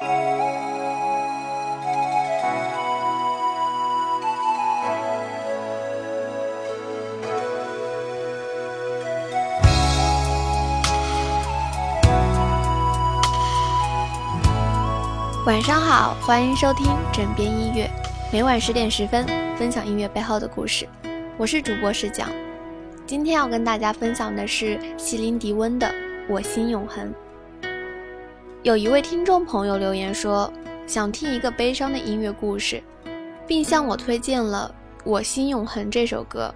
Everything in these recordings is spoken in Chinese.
晚上好，欢迎收听枕边音乐，每晚十点十分分享音乐背后的故事。我是主播石讲，今天要跟大家分享的是席琳迪翁的《我心永恒》。有一位听众朋友留言说，想听一个悲伤的音乐故事，并向我推荐了《我心永恒》这首歌。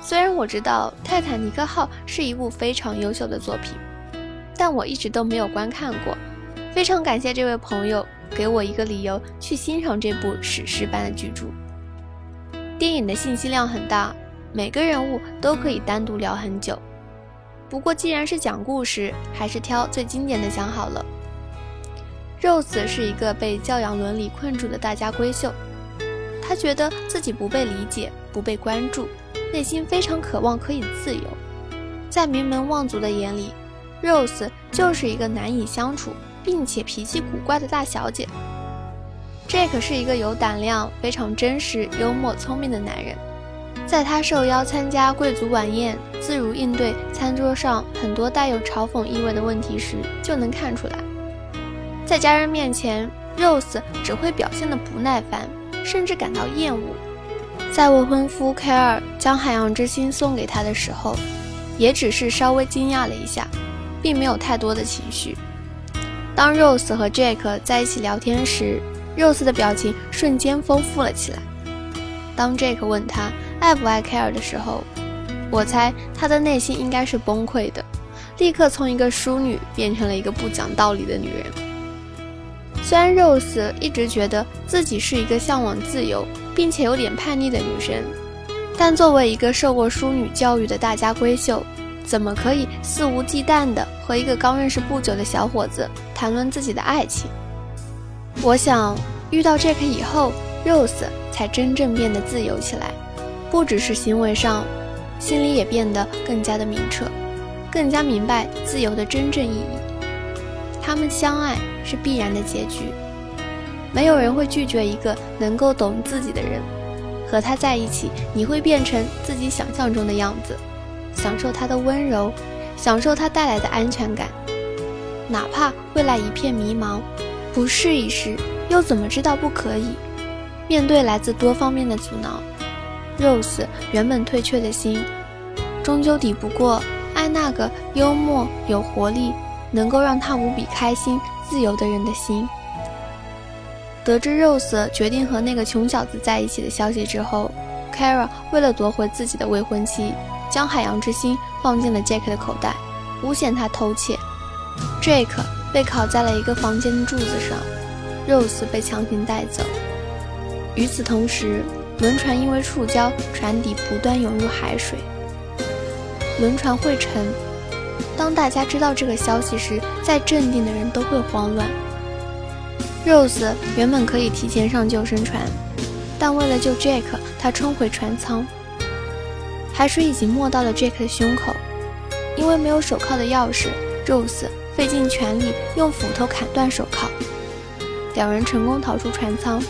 虽然我知道《泰坦尼克号》是一部非常优秀的作品，但我一直都没有观看过。非常感谢这位朋友给我一个理由去欣赏这部史诗般的巨著。电影的信息量很大，每个人物都可以单独聊很久。不过既然是讲故事，还是挑最经典的讲好了。Rose 是一个被教养伦理困住的大家闺秀，她觉得自己不被理解、不被关注，内心非常渴望可以自由。在名门望族的眼里，Rose 就是一个难以相处。并且脾气古怪的大小姐，Jack 是一个有胆量、非常真实、幽默、聪明的男人。在他受邀参加贵族晚宴，自如应对餐桌上很多带有嘲讽意味的问题时，就能看出来。在家人面前，Rose 只会表现得不耐烦，甚至感到厌恶。在未婚夫 Care 将海洋之心送给他的时候，也只是稍微惊讶了一下，并没有太多的情绪。当 Rose 和 Jack 在一起聊天时，Rose 的表情瞬间丰富了起来。当 Jack 问他爱不爱 Care 的时候，我猜他的内心应该是崩溃的，立刻从一个淑女变成了一个不讲道理的女人。虽然 Rose 一直觉得自己是一个向往自由并且有点叛逆的女生，但作为一个受过淑女教育的大家闺秀。怎么可以肆无忌惮地和一个刚认识不久的小伙子谈论自己的爱情？我想，遇到 Jack 以后，Rose 才真正变得自由起来，不只是行为上，心里也变得更加的明澈，更加明白自由的真正意义。他们相爱是必然的结局，没有人会拒绝一个能够懂自己的人。和他在一起，你会变成自己想象中的样子。享受他的温柔，享受他带来的安全感，哪怕未来一片迷茫，不试一试又怎么知道不可以？面对来自多方面的阻挠，Rose 原本退却的心，终究抵不过爱那个幽默有活力、能够让他无比开心、自由的人的心。得知 Rose 决定和那个穷小子在一起的消息之后，Kara 为了夺回自己的未婚妻。将海洋之心放进了 Jack 的口袋，诬陷他偷窃。Jack 被拷在了一个房间的柱子上，Rose 被强行带走。与此同时，轮船因为触礁，船底不断涌入海水，轮船会沉。当大家知道这个消息时，再镇定的人都会慌乱。Rose 原本可以提前上救生船，但为了救 Jack，他冲回船舱。海水已经没到了 Jack 的胸口，因为没有手铐的钥匙，Rose 费尽全力用斧头砍断手铐，两人成功逃出船舱。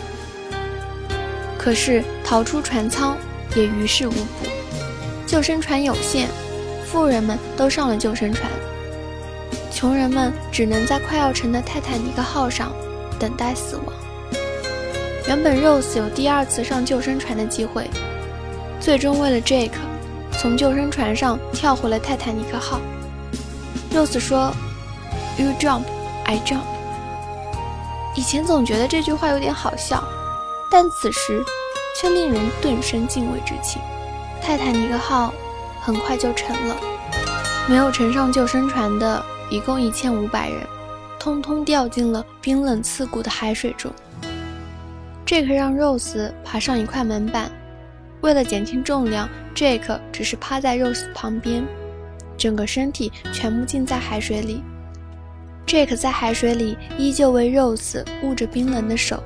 可是逃出船舱也于事无补，救生船有限，富人们都上了救生船，穷人们只能在快要沉的泰坦尼克号上等待死亡。原本 Rose 有第二次上救生船的机会，最终为了 Jack。从救生船上跳回了泰坦尼克号。Rose 说：“You jump, I jump。”以前总觉得这句话有点好笑，但此时却令人顿生敬畏之情。泰坦尼克号很快就沉了，没有乘上救生船的一共一千五百人，通通掉进了冰冷刺骨的海水中。这可让 Rose 爬上一块门板。为了减轻重量，Jake 只是趴在 Rose 旁边，整个身体全部浸在海水里。Jake 在海水里依旧为 Rose 捂着冰冷的手，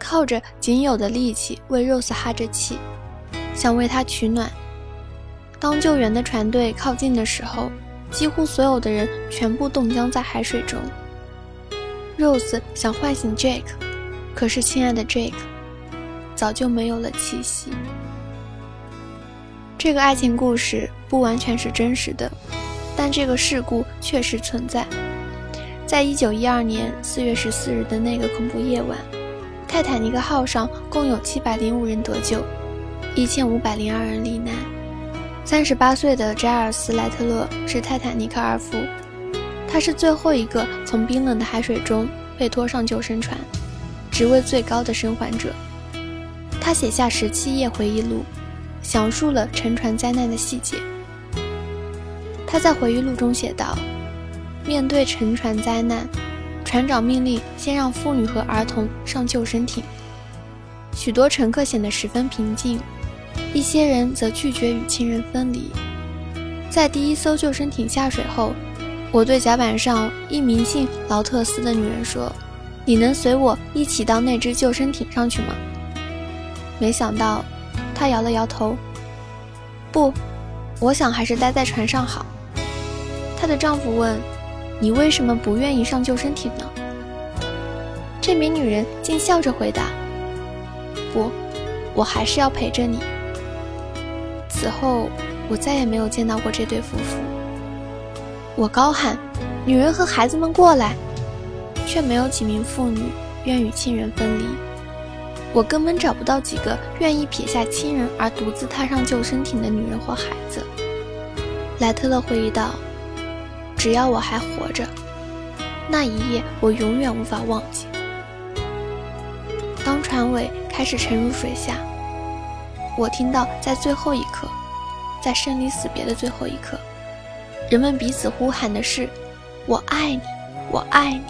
靠着仅有的力气为 Rose 哈着气，想为她取暖。当救援的船队靠近的时候，几乎所有的人全部冻僵在海水中。Rose 想唤醒 Jake，可是亲爱的 Jake 早就没有了气息。这个爱情故事不完全是真实的，但这个事故确实存在。在一九一二年四月十四日的那个恐怖夜晚，泰坦尼克号上共有七百零五人得救，一千五百零二人罹难。三十八岁的詹尔斯·莱特勒是泰坦尼克二夫，他是最后一个从冰冷的海水中被拖上救生船、职位最高的生还者。他写下十七页回忆录。详述了沉船灾难的细节。他在回忆录中写道：“面对沉船灾难，船长命令先让妇女和儿童上救生艇。许多乘客显得十分平静，一些人则拒绝与亲人分离。在第一艘救生艇下水后，我对甲板上一名姓劳特斯的女人说：‘你能随我一起到那只救生艇上去吗？’没想到。”她摇了摇头，不，我想还是待在船上好。她的丈夫问：“你为什么不愿意上救生艇呢？”这名女人竟笑着回答：“不，我还是要陪着你。”此后，我再也没有见到过这对夫妇。我高喊：“女人和孩子们过来！”却没有几名妇女愿与亲人分离。我根本找不到几个愿意撇下亲人而独自踏上救生艇的女人或孩子。莱特勒回忆道：“只要我还活着，那一夜我永远无法忘记。当船尾开始沉入水下，我听到在最后一，在生离死别的最后一刻，人们彼此呼喊的是：‘我爱你，我爱你。’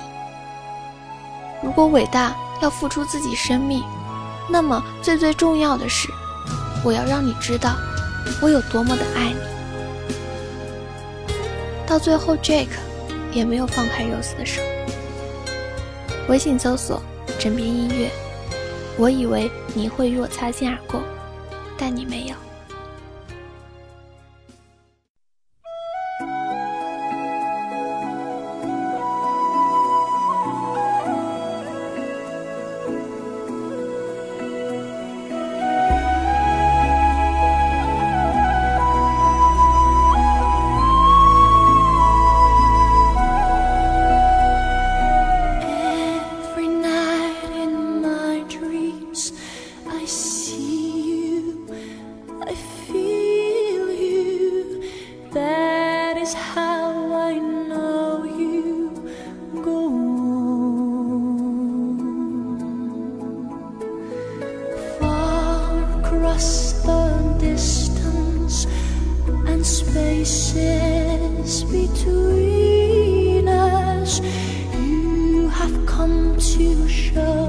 如果伟大要付出自己生命。”那么，最最重要的是，我要让你知道，我有多么的爱你。到最后，Jake 也没有放开 Rose 的手。微信搜索“枕边音乐”，我以为你会与我擦肩而过，但你没有。how I know you go far across the distance and spaces between us. You have come to show.